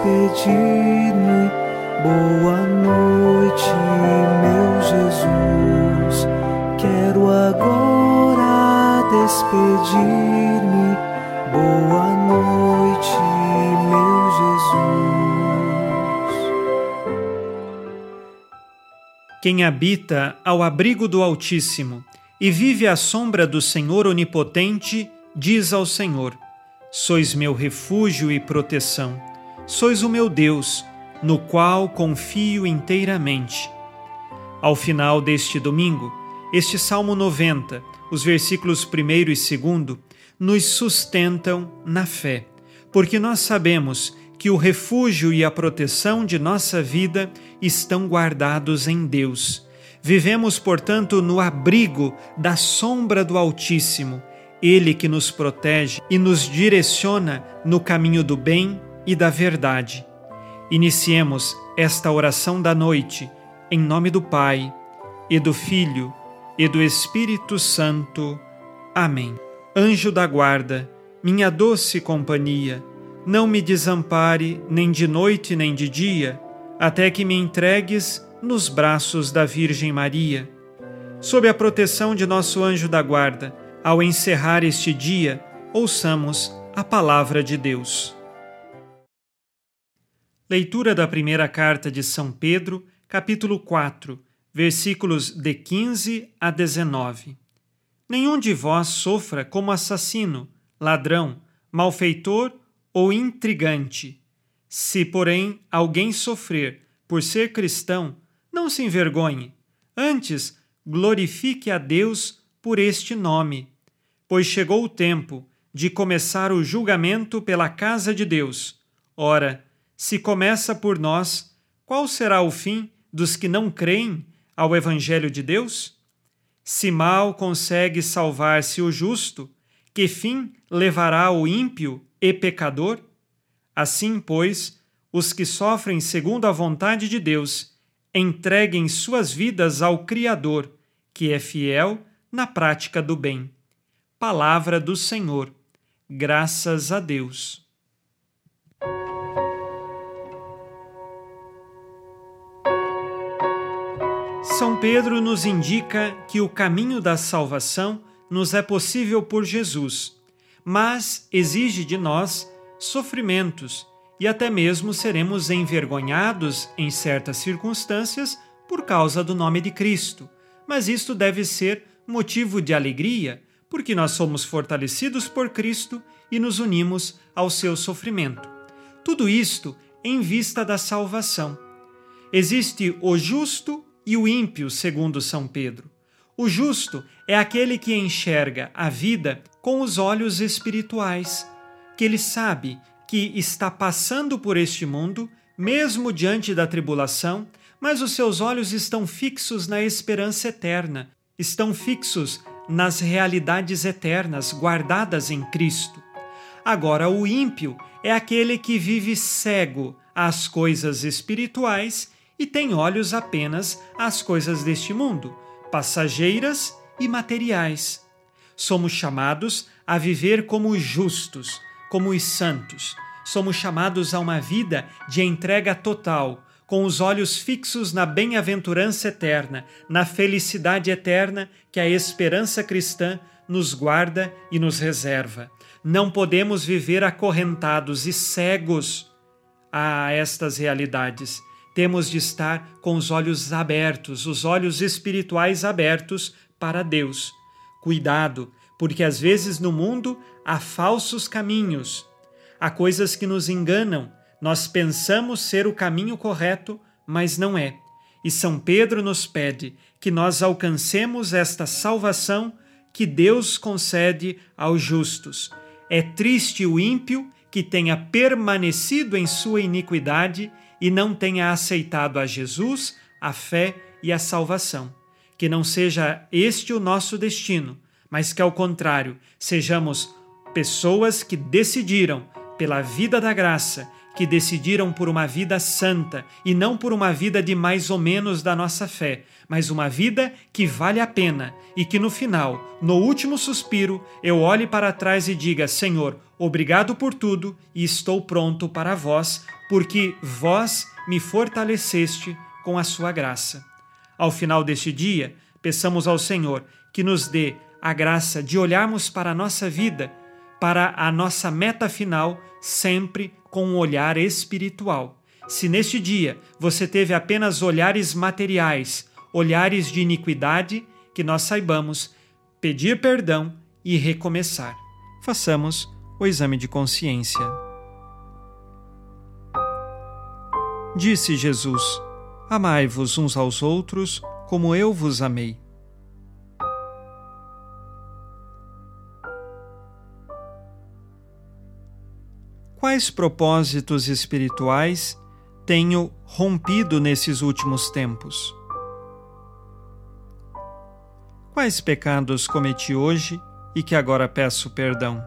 despedir-me. Boa noite, meu Jesus. Quero agora despedir-me. Boa noite, meu Jesus. Quem habita ao abrigo do Altíssimo e vive à sombra do Senhor Onipotente, diz ao Senhor: Sois meu refúgio e proteção, sois o meu Deus, no qual confio inteiramente. Ao final deste domingo, este Salmo 90, os versículos 1 e 2, nos sustentam na fé, porque nós sabemos que o refúgio e a proteção de nossa vida estão guardados em Deus Vivemos, portanto, no abrigo da sombra do Altíssimo, Ele que nos protege e nos direciona no caminho do bem e da verdade. Iniciemos esta oração da noite, em nome do Pai, e do Filho, e do Espírito Santo. Amém. Anjo da guarda, minha doce companhia, não me desampare nem de noite nem de dia, até que me entregues nos braços da Virgem Maria. Sob a proteção de nosso anjo da guarda, ao encerrar este dia, ouçamos a palavra de Deus. Leitura da primeira carta de São Pedro, capítulo 4, versículos de 15 a 19. Nenhum de vós sofra como assassino, ladrão, malfeitor ou intrigante. Se, porém, alguém sofrer por ser cristão, não se envergonhe, antes glorifique a Deus por este nome, pois chegou o tempo de começar o julgamento pela casa de Deus. Ora, se começa por nós, qual será o fim dos que não creem ao Evangelho de Deus? Se mal consegue salvar-se o justo, que fim levará o ímpio e pecador? Assim, pois, os que sofrem segundo a vontade de Deus entreguem suas vidas ao Criador, que é fiel na prática do bem. Palavra do Senhor. Graças a Deus. São Pedro nos indica que o caminho da salvação nos é possível por Jesus, mas exige de nós sofrimentos e até mesmo seremos envergonhados em certas circunstâncias por causa do nome de Cristo. Mas isto deve ser motivo de alegria, porque nós somos fortalecidos por Cristo e nos unimos ao seu sofrimento. Tudo isto em vista da salvação. Existe o justo e o ímpio, segundo São Pedro. O justo é aquele que enxerga a vida com os olhos espirituais, que ele sabe que está passando por este mundo, mesmo diante da tribulação, mas os seus olhos estão fixos na esperança eterna, estão fixos nas realidades eternas guardadas em Cristo. Agora, o ímpio é aquele que vive cego às coisas espirituais e tem olhos apenas às coisas deste mundo, passageiras e materiais. Somos chamados a viver como justos como os santos. Somos chamados a uma vida de entrega total, com os olhos fixos na bem-aventurança eterna, na felicidade eterna que a esperança cristã nos guarda e nos reserva. Não podemos viver acorrentados e cegos a estas realidades. Temos de estar com os olhos abertos, os olhos espirituais abertos para Deus. Cuidado, porque às vezes no mundo há falsos caminhos, há coisas que nos enganam. Nós pensamos ser o caminho correto, mas não é. E São Pedro nos pede que nós alcancemos esta salvação que Deus concede aos justos. É triste o ímpio que tenha permanecido em sua iniquidade e não tenha aceitado a Jesus, a fé e a salvação. Que não seja este o nosso destino mas que, ao contrário, sejamos pessoas que decidiram, pela vida da graça que decidiram por uma vida santa e não por uma vida de mais ou menos da nossa fé, mas uma vida que vale a pena e que no final, no último suspiro, eu olhe para trás e diga: Senhor, obrigado por tudo e estou pronto para vós, porque vós me fortaleceste com a sua graça. Ao final deste dia, peçamos ao Senhor que nos dê a graça de olharmos para a nossa vida, para a nossa meta final, sempre com um olhar espiritual. Se neste dia você teve apenas olhares materiais, olhares de iniquidade, que nós saibamos pedir perdão e recomeçar. Façamos o exame de consciência. Disse Jesus: Amai-vos uns aos outros como eu vos amei. Quais propósitos espirituais tenho rompido nesses últimos tempos? Quais pecados cometi hoje e que agora peço perdão?